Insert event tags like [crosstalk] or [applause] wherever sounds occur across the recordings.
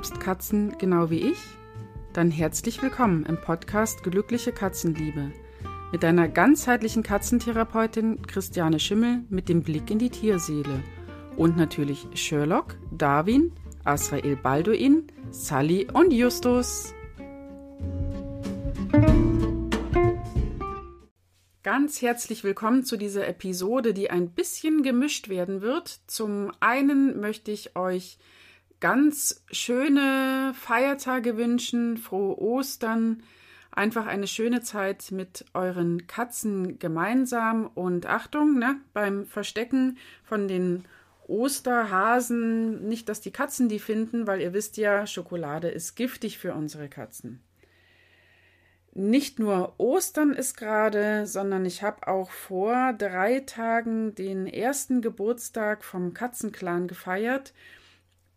liebst Katzen genau wie ich? Dann herzlich willkommen im Podcast Glückliche Katzenliebe mit deiner ganzheitlichen Katzentherapeutin Christiane Schimmel mit dem Blick in die Tierseele und natürlich Sherlock, Darwin, Asrael Balduin, Sally und Justus. Ganz herzlich willkommen zu dieser Episode, die ein bisschen gemischt werden wird. Zum einen möchte ich euch ganz schöne Feiertage wünschen, frohe Ostern, einfach eine schöne Zeit mit euren Katzen gemeinsam und Achtung, ne, beim Verstecken von den Osterhasen, nicht, dass die Katzen die finden, weil ihr wisst ja, Schokolade ist giftig für unsere Katzen. Nicht nur Ostern ist gerade, sondern ich habe auch vor drei Tagen den ersten Geburtstag vom Katzenclan gefeiert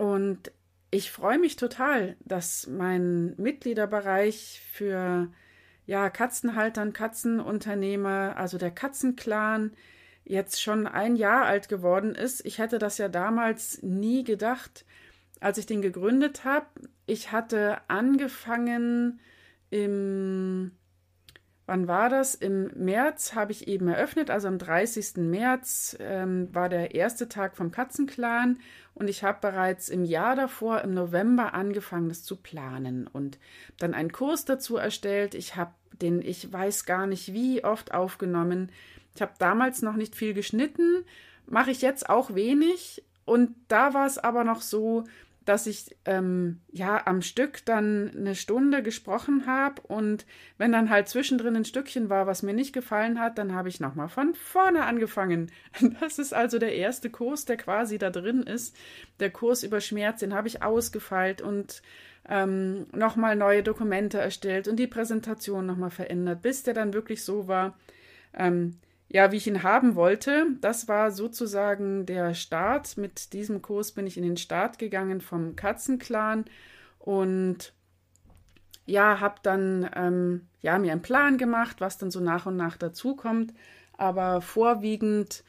und ich freue mich total, dass mein Mitgliederbereich für ja, Katzenhaltern, Katzenunternehmer, also der Katzenclan, jetzt schon ein Jahr alt geworden ist. Ich hätte das ja damals nie gedacht, als ich den gegründet habe. Ich hatte angefangen im Wann war das? Im März habe ich eben eröffnet, also am 30. März ähm, war der erste Tag vom Katzenclan und ich habe bereits im Jahr davor, im November, angefangen, das zu planen und dann einen Kurs dazu erstellt. Ich habe den, ich weiß gar nicht wie oft aufgenommen. Ich habe damals noch nicht viel geschnitten, mache ich jetzt auch wenig und da war es aber noch so, dass ich ähm, ja am Stück dann eine Stunde gesprochen habe und wenn dann halt zwischendrin ein Stückchen war, was mir nicht gefallen hat, dann habe ich nochmal von vorne angefangen. [laughs] Das ist also der erste Kurs, der quasi da drin ist. Der Kurs über Schmerz, den habe ich ausgefeilt und ähm, nochmal neue Dokumente erstellt und die Präsentation nochmal verändert, bis der dann wirklich so war, ähm, ja, wie ich ihn haben wollte. Das war sozusagen der Start. Mit diesem Kurs bin ich in den Start gegangen vom Katzenclan und ja, habe dann ähm, ja mir einen Plan gemacht, was dann so nach und nach dazukommt. Aber vorwiegend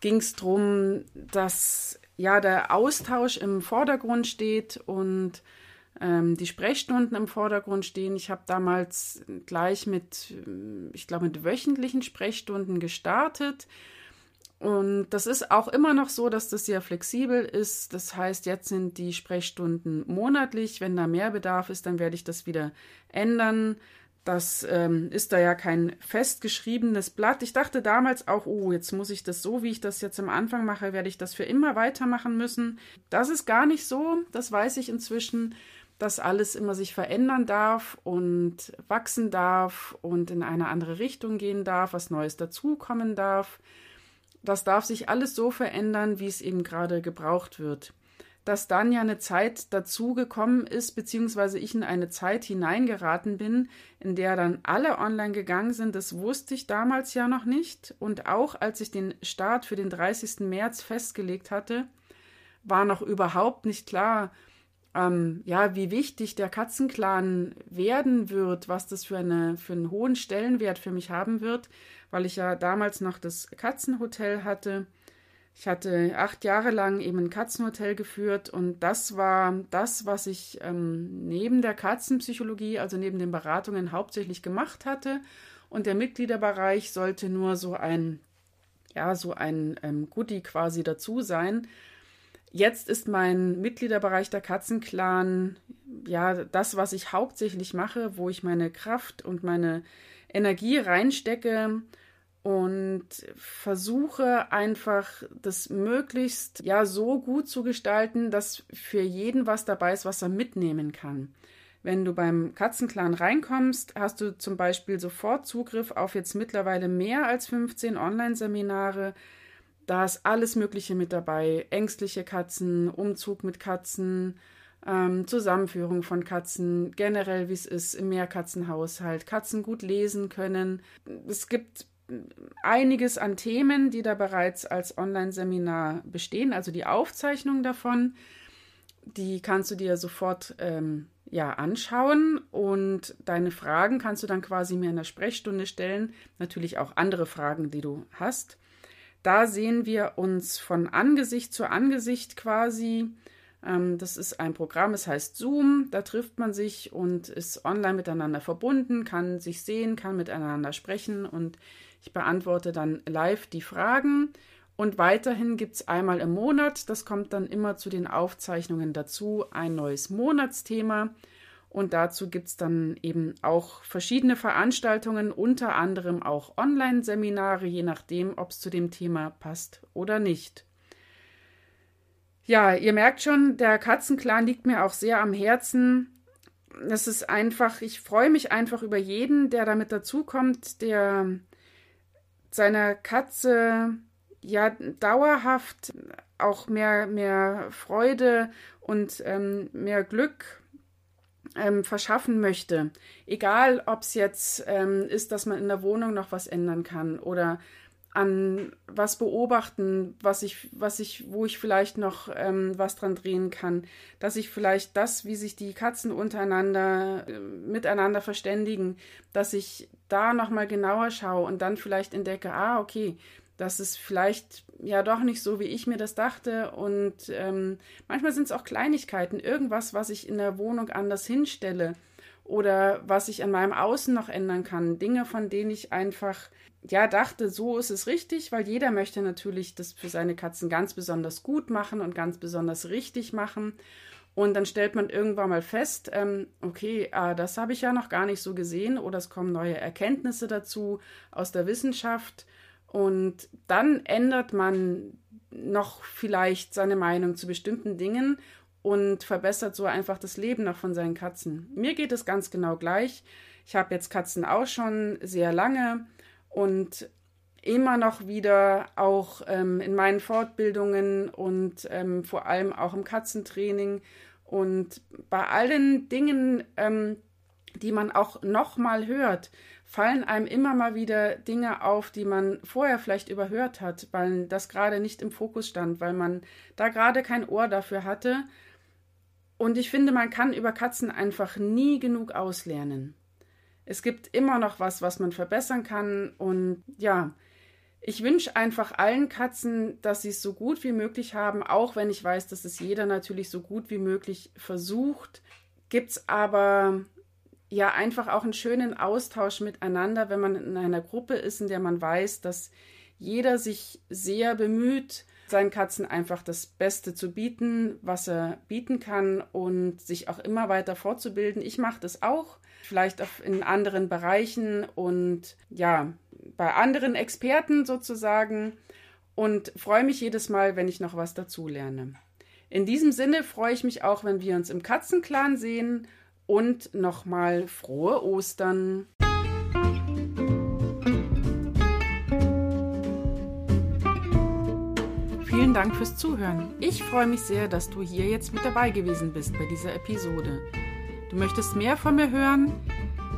ging es darum, dass ja der Austausch im Vordergrund steht und die Sprechstunden im Vordergrund stehen. Ich habe damals gleich mit, ich glaube, mit wöchentlichen Sprechstunden gestartet. Und das ist auch immer noch so, dass das sehr flexibel ist. Das heißt, jetzt sind die Sprechstunden monatlich. Wenn da mehr Bedarf ist, dann werde ich das wieder ändern. Das ähm, ist da ja kein festgeschriebenes Blatt. Ich dachte damals auch, oh, jetzt muss ich das so, wie ich das jetzt am Anfang mache, werde ich das für immer weitermachen müssen. Das ist gar nicht so. Das weiß ich inzwischen dass alles immer sich verändern darf und wachsen darf und in eine andere Richtung gehen darf, was Neues dazukommen darf. Das darf sich alles so verändern, wie es eben gerade gebraucht wird. Dass dann ja eine Zeit dazugekommen ist, beziehungsweise ich in eine Zeit hineingeraten bin, in der dann alle online gegangen sind, das wusste ich damals ja noch nicht. Und auch als ich den Start für den 30. März festgelegt hatte, war noch überhaupt nicht klar, ähm, ja, wie wichtig der Katzenclan werden wird, was das für, eine, für einen hohen Stellenwert für mich haben wird, weil ich ja damals noch das Katzenhotel hatte. Ich hatte acht Jahre lang eben ein Katzenhotel geführt und das war das, was ich ähm, neben der Katzenpsychologie, also neben den Beratungen hauptsächlich gemacht hatte. Und der Mitgliederbereich sollte nur so ein, ja, so ein ähm, Goodie quasi dazu sein. Jetzt ist mein Mitgliederbereich der Katzenclan ja das, was ich hauptsächlich mache, wo ich meine Kraft und meine Energie reinstecke und versuche einfach das möglichst ja so gut zu gestalten, dass für jeden was dabei ist, was er mitnehmen kann. Wenn du beim Katzenclan reinkommst, hast du zum Beispiel sofort Zugriff auf jetzt mittlerweile mehr als 15 Online-Seminare, da ist alles Mögliche mit dabei. Ängstliche Katzen, Umzug mit Katzen, ähm, Zusammenführung von Katzen, generell wie es ist im Mehrkatzenhaushalt, Katzen gut lesen können. Es gibt einiges an Themen, die da bereits als Online-Seminar bestehen, also die Aufzeichnung davon. Die kannst du dir sofort ähm, ja, anschauen und deine Fragen kannst du dann quasi mir in der Sprechstunde stellen. Natürlich auch andere Fragen, die du hast. Da sehen wir uns von Angesicht zu Angesicht quasi. Ähm, das ist ein Programm, es heißt Zoom. Da trifft man sich und ist online miteinander verbunden, kann sich sehen, kann miteinander sprechen und ich beantworte dann live die Fragen. Und weiterhin gibt es einmal im Monat, das kommt dann immer zu den Aufzeichnungen dazu, ein neues Monatsthema. Und dazu gibt es dann eben auch verschiedene Veranstaltungen, unter anderem auch Online-Seminare, je nachdem, ob es zu dem Thema passt oder nicht. Ja, ihr merkt schon, der Katzenclan liegt mir auch sehr am Herzen. Es ist einfach, ich freue mich einfach über jeden, der damit dazukommt, der seiner Katze ja dauerhaft auch mehr, mehr Freude und ähm, mehr Glück ähm, verschaffen möchte. Egal, ob es jetzt ähm, ist, dass man in der Wohnung noch was ändern kann oder an was beobachten, was ich, was ich, wo ich vielleicht noch ähm, was dran drehen kann, dass ich vielleicht das, wie sich die Katzen untereinander äh, miteinander verständigen, dass ich da noch mal genauer schaue und dann vielleicht entdecke, ah okay, das ist vielleicht ja doch nicht so, wie ich mir das dachte. Und ähm, manchmal sind es auch Kleinigkeiten, irgendwas, was ich in der Wohnung anders hinstelle oder was ich an meinem Außen noch ändern kann. Dinge, von denen ich einfach ja dachte, so ist es richtig, weil jeder möchte natürlich das für seine Katzen ganz besonders gut machen und ganz besonders richtig machen. Und dann stellt man irgendwann mal fest, ähm, okay, äh, das habe ich ja noch gar nicht so gesehen oder es kommen neue Erkenntnisse dazu aus der Wissenschaft und dann ändert man noch vielleicht seine Meinung zu bestimmten Dingen und verbessert so einfach das Leben noch von seinen Katzen. Mir geht es ganz genau gleich. Ich habe jetzt Katzen auch schon sehr lange und immer noch wieder auch ähm, in meinen Fortbildungen und ähm, vor allem auch im Katzentraining und bei allen Dingen, ähm, die man auch nochmal hört, fallen einem immer mal wieder Dinge auf, die man vorher vielleicht überhört hat, weil das gerade nicht im Fokus stand, weil man da gerade kein Ohr dafür hatte. Und ich finde, man kann über Katzen einfach nie genug auslernen. Es gibt immer noch was, was man verbessern kann. Und ja, ich wünsche einfach allen Katzen, dass sie es so gut wie möglich haben, auch wenn ich weiß, dass es jeder natürlich so gut wie möglich versucht. Gibt es aber ja einfach auch einen schönen Austausch miteinander, wenn man in einer Gruppe ist, in der man weiß, dass jeder sich sehr bemüht, seinen Katzen einfach das Beste zu bieten, was er bieten kann und sich auch immer weiter fortzubilden. Ich mache das auch, vielleicht auch in anderen Bereichen und ja, bei anderen Experten sozusagen und freue mich jedes Mal, wenn ich noch was dazu lerne. In diesem Sinne freue ich mich auch, wenn wir uns im Katzenclan sehen und nochmal frohe Ostern. Vielen Dank fürs Zuhören. Ich freue mich sehr, dass du hier jetzt mit dabei gewesen bist bei dieser Episode. Du möchtest mehr von mir hören?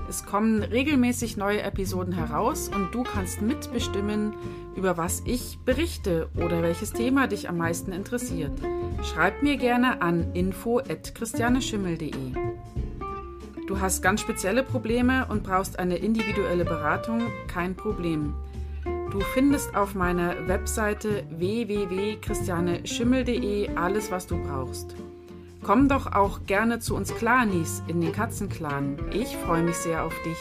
Es kommen regelmäßig neue Episoden heraus und du kannst mitbestimmen, über was ich berichte oder welches Thema dich am meisten interessiert. Schreib mir gerne an info@christianeschimmel.de. Du hast ganz spezielle Probleme und brauchst eine individuelle Beratung? Kein Problem. Du findest auf meiner Webseite www.christianeschimmel.de alles, was du brauchst. Komm doch auch gerne zu uns Clanis in den Katzenclan. Ich freue mich sehr auf dich.